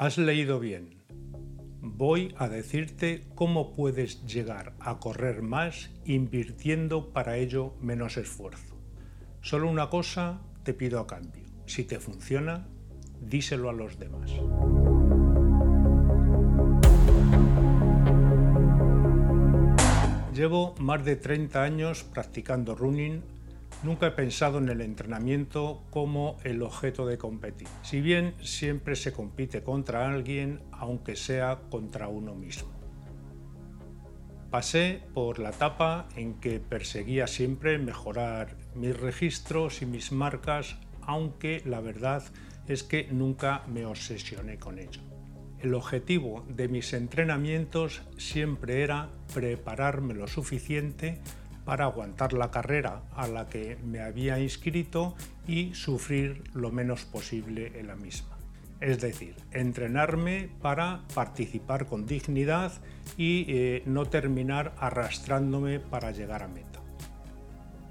Has leído bien. Voy a decirte cómo puedes llegar a correr más invirtiendo para ello menos esfuerzo. Solo una cosa te pido a cambio. Si te funciona, díselo a los demás. Llevo más de 30 años practicando running Nunca he pensado en el entrenamiento como el objeto de competir, si bien siempre se compite contra alguien, aunque sea contra uno mismo. Pasé por la etapa en que perseguía siempre mejorar mis registros y mis marcas, aunque la verdad es que nunca me obsesioné con ello. El objetivo de mis entrenamientos siempre era prepararme lo suficiente para aguantar la carrera a la que me había inscrito y sufrir lo menos posible en la misma. Es decir, entrenarme para participar con dignidad y eh, no terminar arrastrándome para llegar a meta.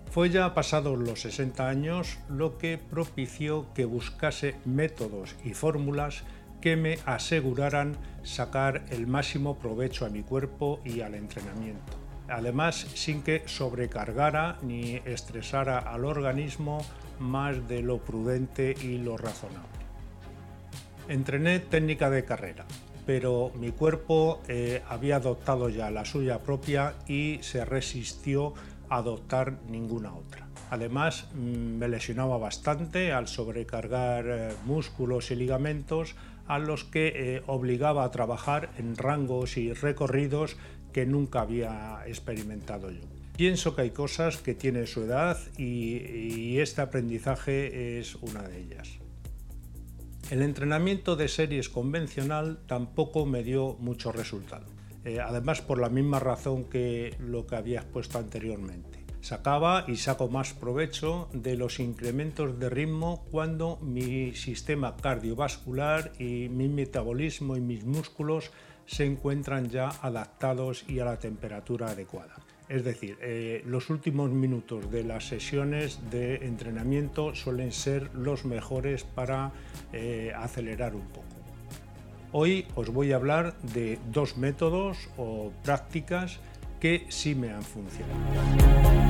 Fue ya pasados los 60 años lo que propició que buscase métodos y fórmulas que me aseguraran sacar el máximo provecho a mi cuerpo y al entrenamiento además sin que sobrecargara ni estresara al organismo más de lo prudente y lo razonable. Entrené técnica de carrera, pero mi cuerpo eh, había adoptado ya la suya propia y se resistió a adoptar ninguna otra. Además, mm, me lesionaba bastante al sobrecargar eh, músculos y ligamentos a los que eh, obligaba a trabajar en rangos y recorridos que nunca había experimentado yo. Pienso que hay cosas que tienen su edad y, este aprendizaje es una de ellas. El entrenamiento de series convencional tampoco me dio mucho resultado, eh, además por la misma razón que lo que había expuesto anteriormente. Sacaba y saco más provecho de los incrementos de ritmo cuando mi sistema cardiovascular y mi metabolismo y mis músculos se encuentran ya adaptados y a la temperatura adecuada. Es decir, eh, los últimos minutos de las sesiones de entrenamiento suelen ser los mejores para eh, acelerar un poco. Hoy os voy a hablar de dos métodos o prácticas que sí me han funcionado.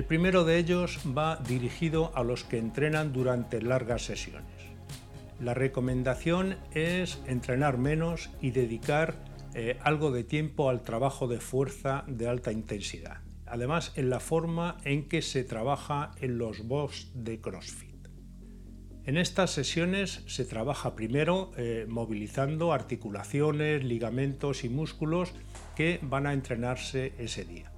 El primero de ellos va dirigido a los que entrenan durante largas sesiones. La recomendación es entrenar menos y dedicar eh, algo de tiempo al trabajo de fuerza de alta intensidad. Además, en la forma en que se trabaja en los box de CrossFit. En estas sesiones se trabaja primero eh, movilizando articulaciones, ligamentos y músculos que van a entrenarse ese día.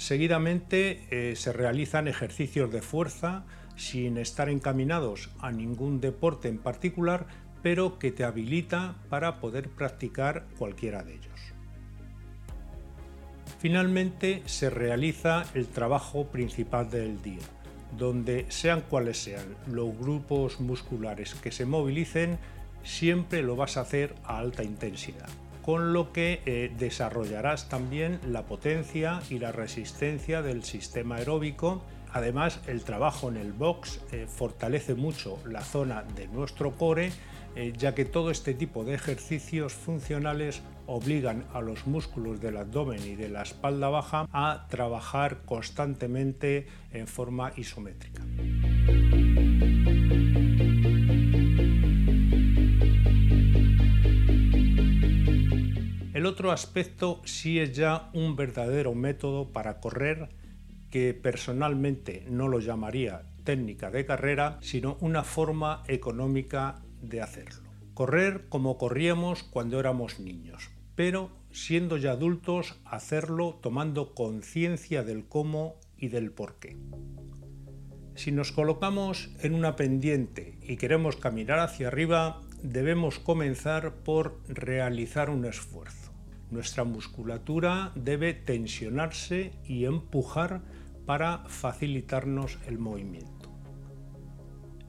Seguidamente eh, se realizan ejercicios de fuerza sin estar encaminados a ningún deporte en particular, pero que te habilita para poder practicar cualquiera de ellos. Finalmente se realiza el trabajo principal del día, donde sean cuales sean los grupos musculares que se movilicen, siempre lo vas a hacer a alta intensidad con lo que eh, desarrollarás también la potencia y la resistencia del sistema aeróbico. Además, el trabajo en el box eh, fortalece mucho la zona de nuestro core, eh, ya que todo este tipo de ejercicios funcionales obligan a los músculos del abdomen y de la espalda baja a trabajar constantemente en forma isométrica. Otro aspecto sí es ya un verdadero método para correr que personalmente no lo llamaría técnica de carrera, sino una forma económica de hacerlo. Correr como corríamos cuando éramos niños, pero siendo ya adultos hacerlo tomando conciencia del cómo y del por qué. Si nos colocamos en una pendiente y queremos caminar hacia arriba, debemos comenzar por realizar un esfuerzo. Nuestra musculatura debe tensionarse y empujar para facilitarnos el movimiento.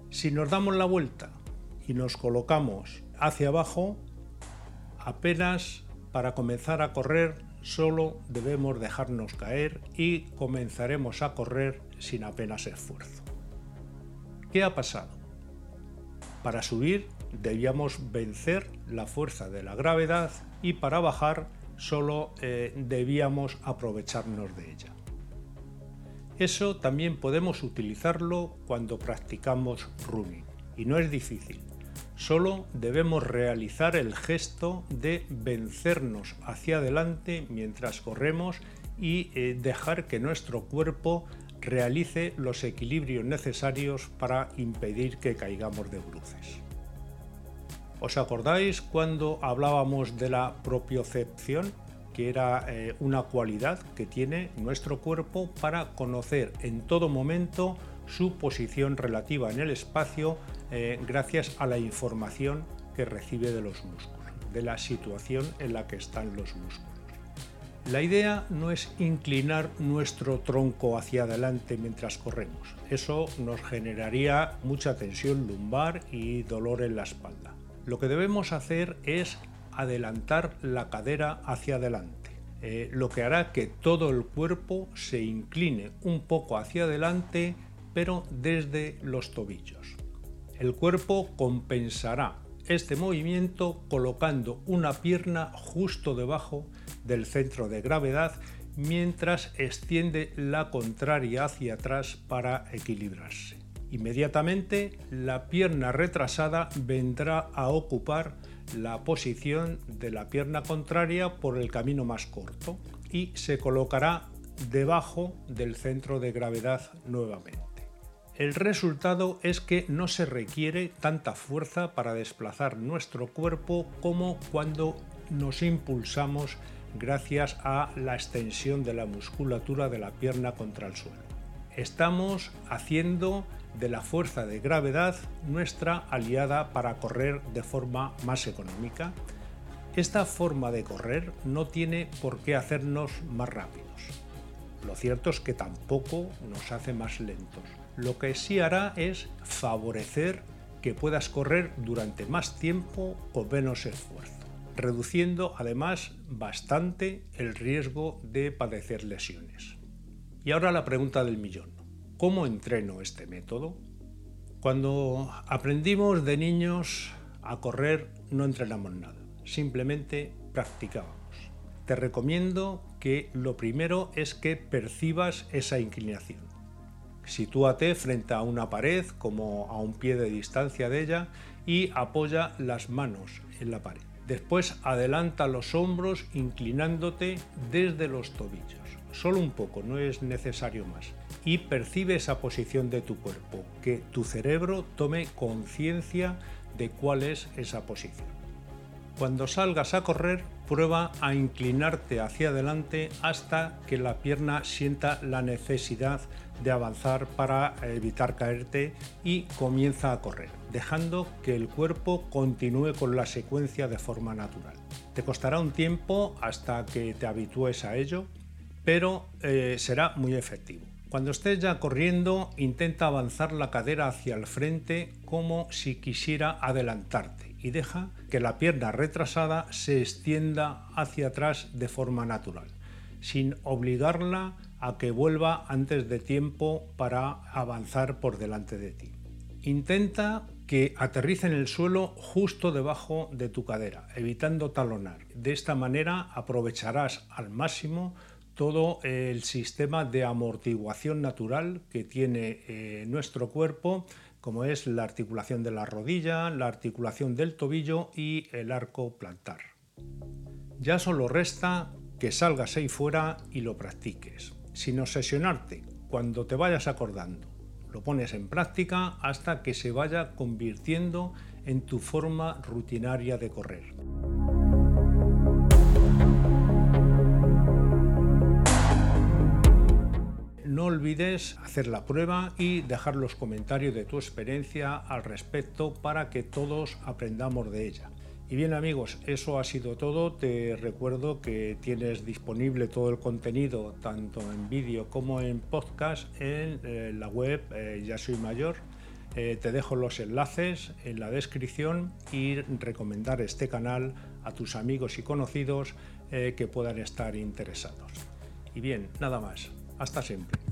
Si nos damos la vuelta y nos colocamos hacia abajo, apenas para comenzar a correr solo debemos dejarnos caer y comenzaremos a correr sin apenas esfuerzo. ¿Qué ha pasado? Para subir debíamos vencer la fuerza de la gravedad y para bajar solo eh, debíamos aprovecharnos de ella. Eso también podemos utilizarlo cuando practicamos running y no es difícil. Solo debemos realizar el gesto de vencernos hacia adelante mientras corremos y eh, dejar que nuestro cuerpo realice los equilibrios necesarios para impedir que caigamos de bruces. ¿Os acordáis cuando hablábamos de la propiocepción? que era eh, una cualidad que tiene nuestro cuerpo para conocer en todo momento su posición relativa en el espacio eh, gracias a la información que recibe de los músculos, de la situación en la que están los músculos. La idea no es inclinar nuestro tronco hacia adelante mientras corremos. Eso nos generaría mucha tensión lumbar y dolor en la espalda. Lo que debemos hacer es adelantar la cadera hacia adelante, eh, lo que hará que todo el cuerpo se incline un poco hacia adelante, pero desde los tobillos. El cuerpo compensará este movimiento colocando una pierna justo debajo del centro de gravedad mientras extiende la contraria hacia atrás para equilibrarse. Inmediatamente la pierna retrasada vendrá a ocupar la posición de la pierna contraria por el camino más corto y se colocará debajo del centro de gravedad nuevamente. El resultado es que no se requiere tanta fuerza para desplazar nuestro cuerpo como cuando nos impulsamos gracias a la extensión de la musculatura de la pierna contra el suelo. Estamos haciendo de la fuerza de gravedad nuestra aliada para correr de forma más económica. Esta forma de correr no tiene por qué hacernos más rápidos. Lo cierto es que tampoco nos hace más lentos. Lo que sí hará es favorecer que puedas correr durante más tiempo con menos esfuerzo, reduciendo además bastante el riesgo de padecer lesiones. Y ahora la pregunta del millón. ¿Cómo entreno este método? Cuando aprendimos de niños a correr no entrenamos nada, simplemente practicábamos. Te recomiendo que lo primero es que percibas esa inclinación. Sitúate frente a una pared como a un pie de distancia de ella y apoya las manos en la pared. Después adelanta los hombros inclinándote desde los tobillos. Solo un poco, no es necesario más y percibe esa posición de tu cuerpo, que tu cerebro tome conciencia de cuál es esa posición. Cuando salgas a correr, prueba a inclinarte hacia adelante hasta que la pierna sienta la necesidad de avanzar para evitar caerte y comienza a correr, dejando que el cuerpo continúe con la secuencia de forma natural. Te costará un tiempo hasta que te habitúes a ello, pero eh, será muy efectivo. Cuando estés ya corriendo, intenta avanzar la cadera hacia el frente como si quisiera adelantarte y deja que la pierna retrasada se extienda hacia atrás de forma natural, sin obligarla a que vuelva antes de tiempo para avanzar por delante de ti. Intenta que aterrice en el suelo justo debajo de tu cadera, evitando talonar. De esta manera aprovecharás al máximo todo el sistema de amortiguación natural que tiene eh, nuestro cuerpo, como es la articulación de la rodilla, la articulación del tobillo y el arco plantar. Ya solo resta que salgas ahí fuera y lo practiques, sin obsesionarte, cuando te vayas acordando. Lo pones en práctica hasta que se vaya convirtiendo en tu forma rutinaria de correr. No olvides hacer la prueba y dejar los comentarios de tu experiencia al respecto para que todos aprendamos de ella. Y bien amigos, eso ha sido todo. Te recuerdo que tienes disponible todo el contenido, tanto en vídeo como en podcast, en eh, la web eh, Ya Soy Mayor, Eh, te dejo los enlaces en la descripción y recomendar este canal a tus amigos y conocidos que puedan estar interesados. Y bien, nada más. Hasta siempre.